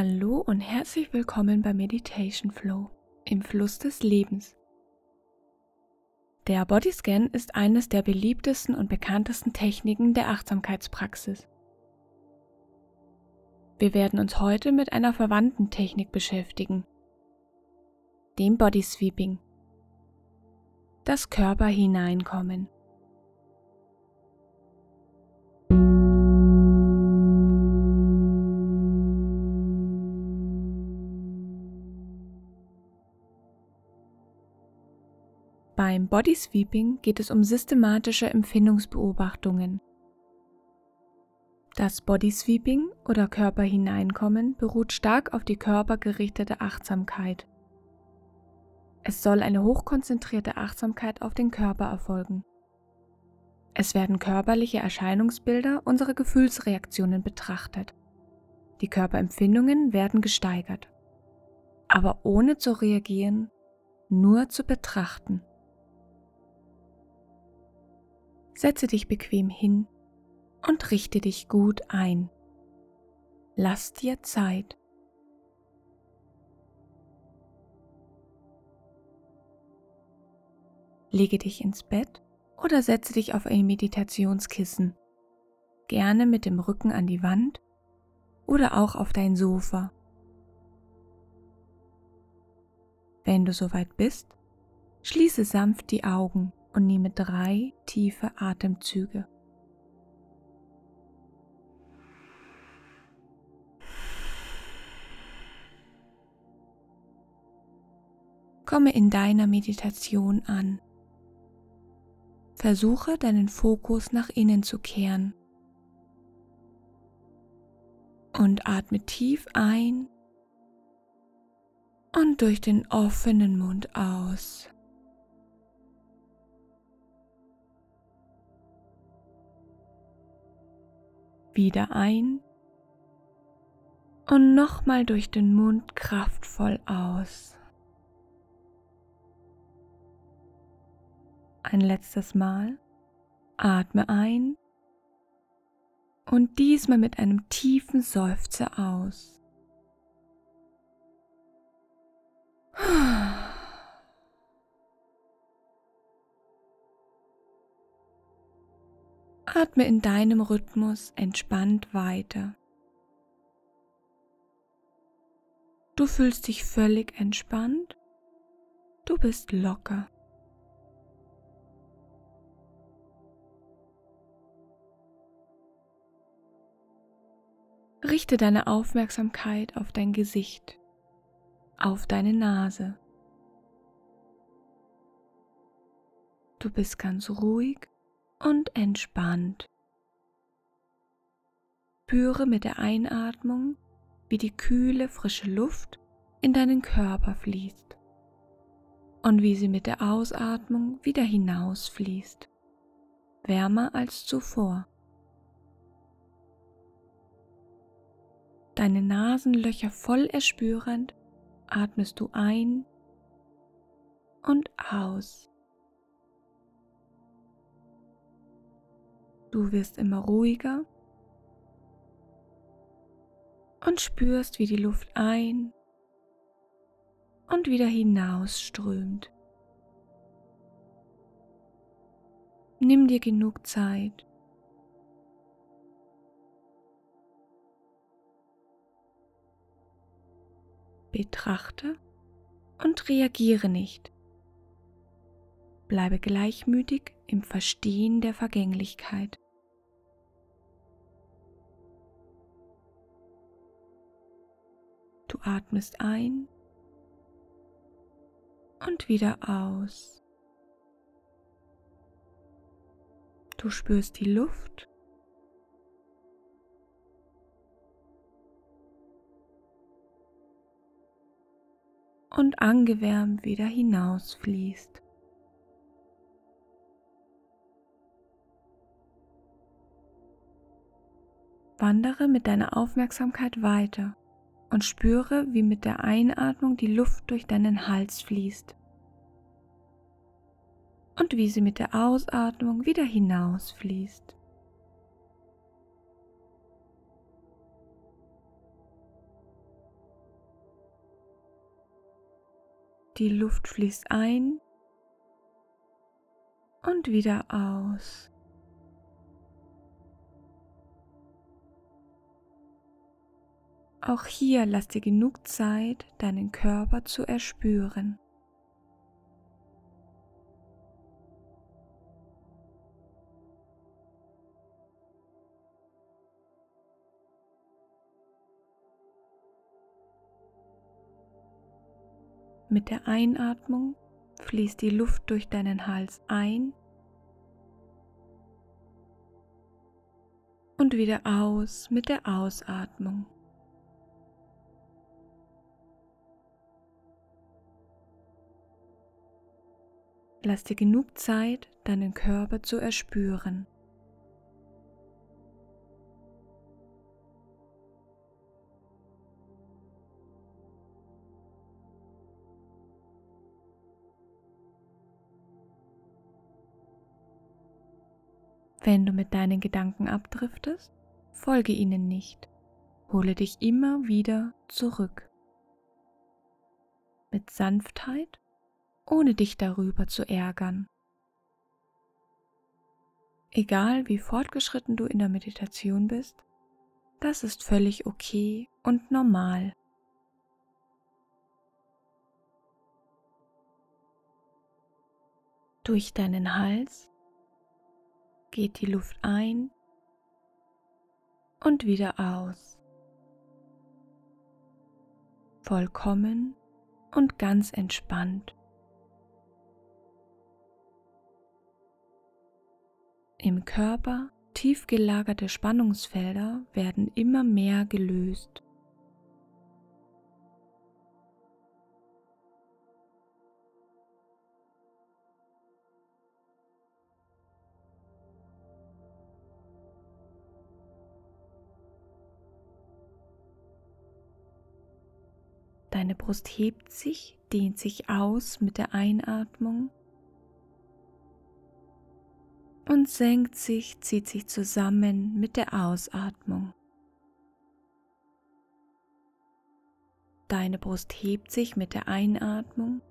Hallo und herzlich willkommen bei Meditation Flow im Fluss des Lebens. Der Bodyscan ist eines der beliebtesten und bekanntesten Techniken der Achtsamkeitspraxis. Wir werden uns heute mit einer verwandten Technik beschäftigen, dem Body Sweeping. Das Körper hineinkommen. Beim Body Sweeping geht es um systematische Empfindungsbeobachtungen. Das Body Sweeping oder Körper hineinkommen beruht stark auf die körpergerichtete Achtsamkeit. Es soll eine hochkonzentrierte Achtsamkeit auf den Körper erfolgen. Es werden körperliche Erscheinungsbilder unserer Gefühlsreaktionen betrachtet. Die Körperempfindungen werden gesteigert, aber ohne zu reagieren, nur zu betrachten. Setze dich bequem hin und richte dich gut ein. Lass dir Zeit. Lege dich ins Bett oder setze dich auf ein Meditationskissen, gerne mit dem Rücken an die Wand oder auch auf dein Sofa. Wenn du soweit bist, schließe sanft die Augen und nehme drei tiefe Atemzüge. Komme in deiner Meditation an. Versuche deinen Fokus nach innen zu kehren und atme tief ein und durch den offenen Mund aus. Wieder ein und nochmal durch den Mund kraftvoll aus. Ein letztes Mal atme ein und diesmal mit einem tiefen Seufzer aus. Atme in deinem Rhythmus entspannt weiter. Du fühlst dich völlig entspannt. Du bist locker. Richte deine Aufmerksamkeit auf dein Gesicht, auf deine Nase. Du bist ganz ruhig und entspannt. Spüre mit der Einatmung, wie die kühle, frische Luft in deinen Körper fließt und wie sie mit der Ausatmung wieder hinausfließt, wärmer als zuvor. Deine Nasenlöcher voll erspürend atmest du ein und aus. Du wirst immer ruhiger und spürst, wie die Luft ein und wieder hinausströmt. Nimm dir genug Zeit. Betrachte und reagiere nicht. Bleibe gleichmütig im Verstehen der Vergänglichkeit. Du atmest ein und wieder aus. Du spürst die Luft und angewärmt wieder hinausfließt. Wandere mit deiner Aufmerksamkeit weiter und spüre, wie mit der Einatmung die Luft durch deinen Hals fließt und wie sie mit der Ausatmung wieder hinausfließt. Die Luft fließt ein und wieder aus. Auch hier lass dir genug Zeit, deinen Körper zu erspüren. Mit der Einatmung fließt die Luft durch deinen Hals ein und wieder aus mit der Ausatmung. Lass dir genug Zeit, deinen Körper zu erspüren. Wenn du mit deinen Gedanken abdriftest, folge ihnen nicht. Hole dich immer wieder zurück. Mit Sanftheit, ohne dich darüber zu ärgern. Egal wie fortgeschritten du in der Meditation bist, das ist völlig okay und normal. Durch deinen Hals geht die Luft ein und wieder aus. Vollkommen und ganz entspannt. Im Körper tief gelagerte Spannungsfelder werden immer mehr gelöst. Deine Brust hebt sich, dehnt sich aus mit der Einatmung und senkt sich, zieht sich zusammen mit der Ausatmung. Deine Brust hebt sich mit der Einatmung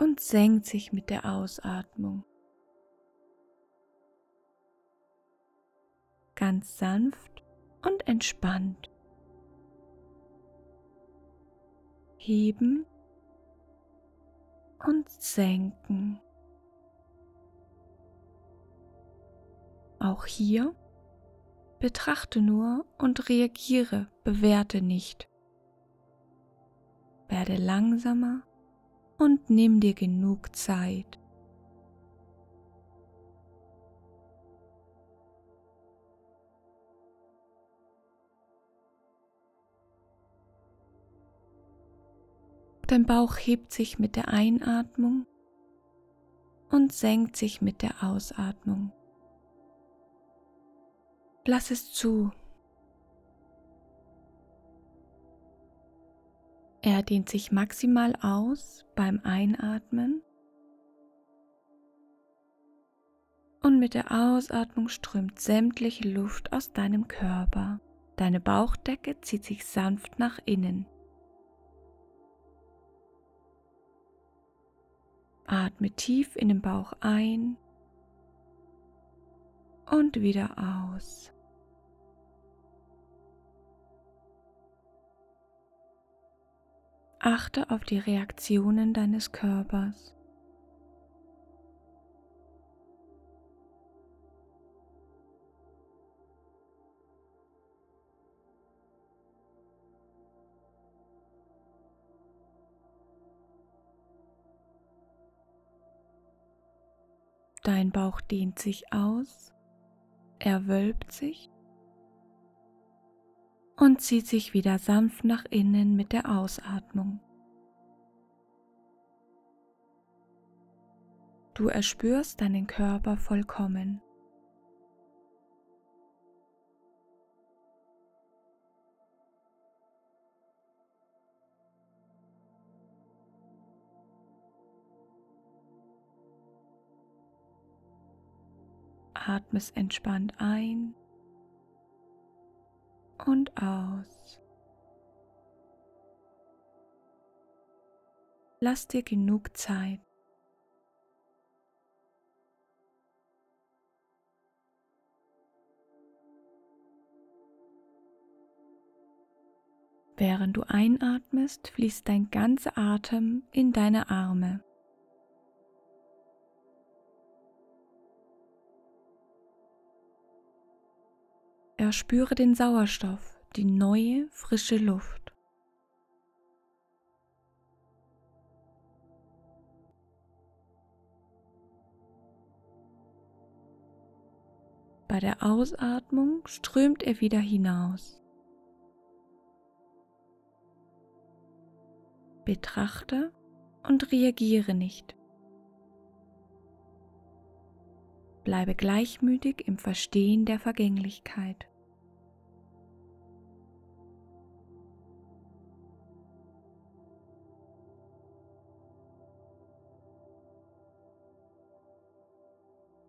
und senkt sich mit der Ausatmung. Ganz sanft und entspannt. heben und senken. Auch hier betrachte nur und reagiere, bewerte nicht. Werde langsamer und nimm dir genug Zeit. Dein Bauch hebt sich mit der Einatmung und senkt sich mit der Ausatmung. Lass es zu. Er dehnt sich maximal aus beim Einatmen und mit der Ausatmung strömt sämtliche Luft aus deinem Körper. Deine Bauchdecke zieht sich sanft nach innen. Atme tief in den Bauch ein und wieder aus. Achte auf die Reaktionen deines Körpers. Dein Bauch dehnt sich aus, er wölbt sich und zieht sich wieder sanft nach innen mit der Ausatmung. Du erspürst deinen Körper vollkommen. atmest entspannt ein und aus. lass dir genug Zeit. Während du einatmest, fließt dein ganzer Atem in deine Arme. Erspüre den Sauerstoff, die neue, frische Luft. Bei der Ausatmung strömt er wieder hinaus. Betrachte und reagiere nicht. Bleibe gleichmütig im Verstehen der Vergänglichkeit.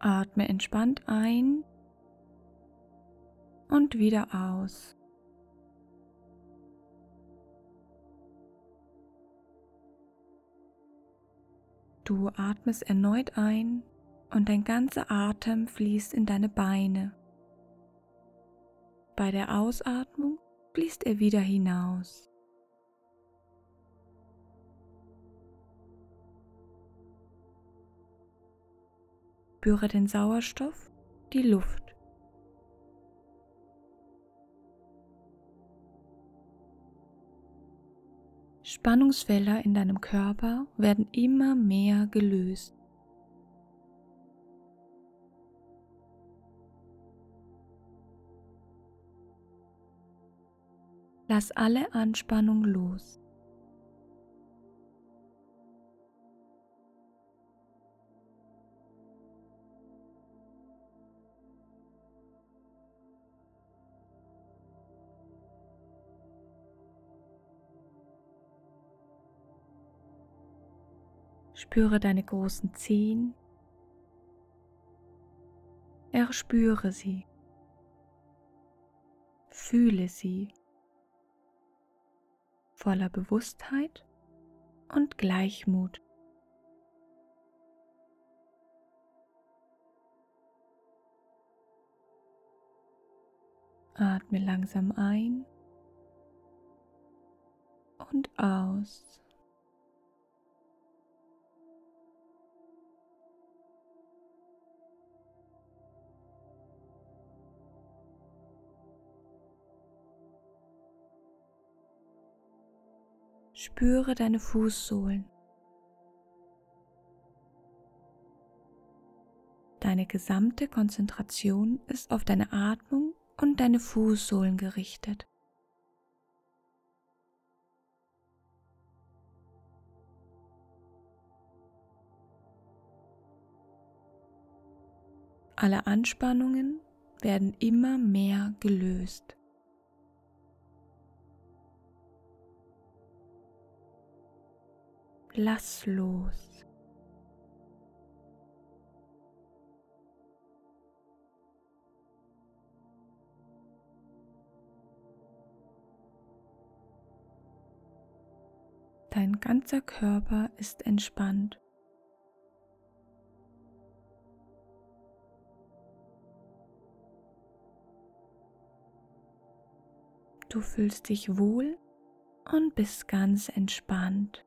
Atme entspannt ein und wieder aus. Du atmest erneut ein und dein ganzer Atem fließt in deine Beine. Bei der Ausatmung fließt er wieder hinaus. Spüre den Sauerstoff, die Luft. Spannungsfelder in deinem Körper werden immer mehr gelöst. Lass alle Anspannung los. Spüre deine großen Zehen. Erspüre sie. Fühle sie voller Bewusstheit und Gleichmut. Atme langsam ein und aus. Spüre deine Fußsohlen. Deine gesamte Konzentration ist auf deine Atmung und deine Fußsohlen gerichtet. Alle Anspannungen werden immer mehr gelöst. Lass los. Dein ganzer Körper ist entspannt. Du fühlst dich wohl und bist ganz entspannt.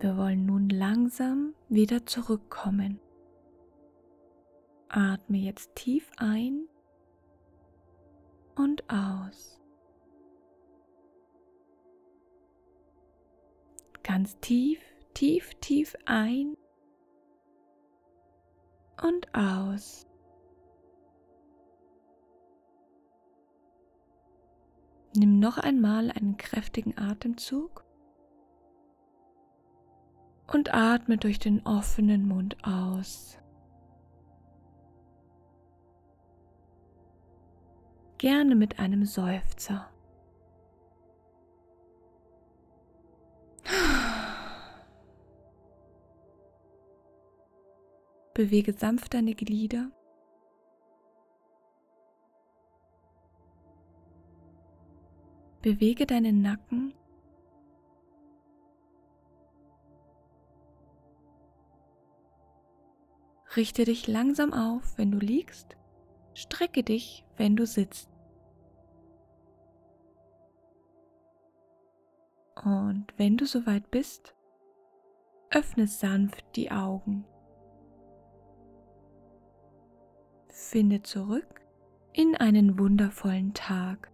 Wir wollen nun langsam wieder zurückkommen. Atme jetzt tief ein und aus. Ganz tief, tief, tief ein und aus. Nimm noch einmal einen kräftigen Atemzug und atme durch den offenen Mund aus. Gerne mit einem Seufzer. Bewege sanft deine Glieder. Bewege deinen Nacken Richte dich langsam auf, wenn du liegst. Strecke dich, wenn du sitzt. Und wenn du soweit bist, öffne sanft die Augen. Finde zurück in einen wundervollen Tag.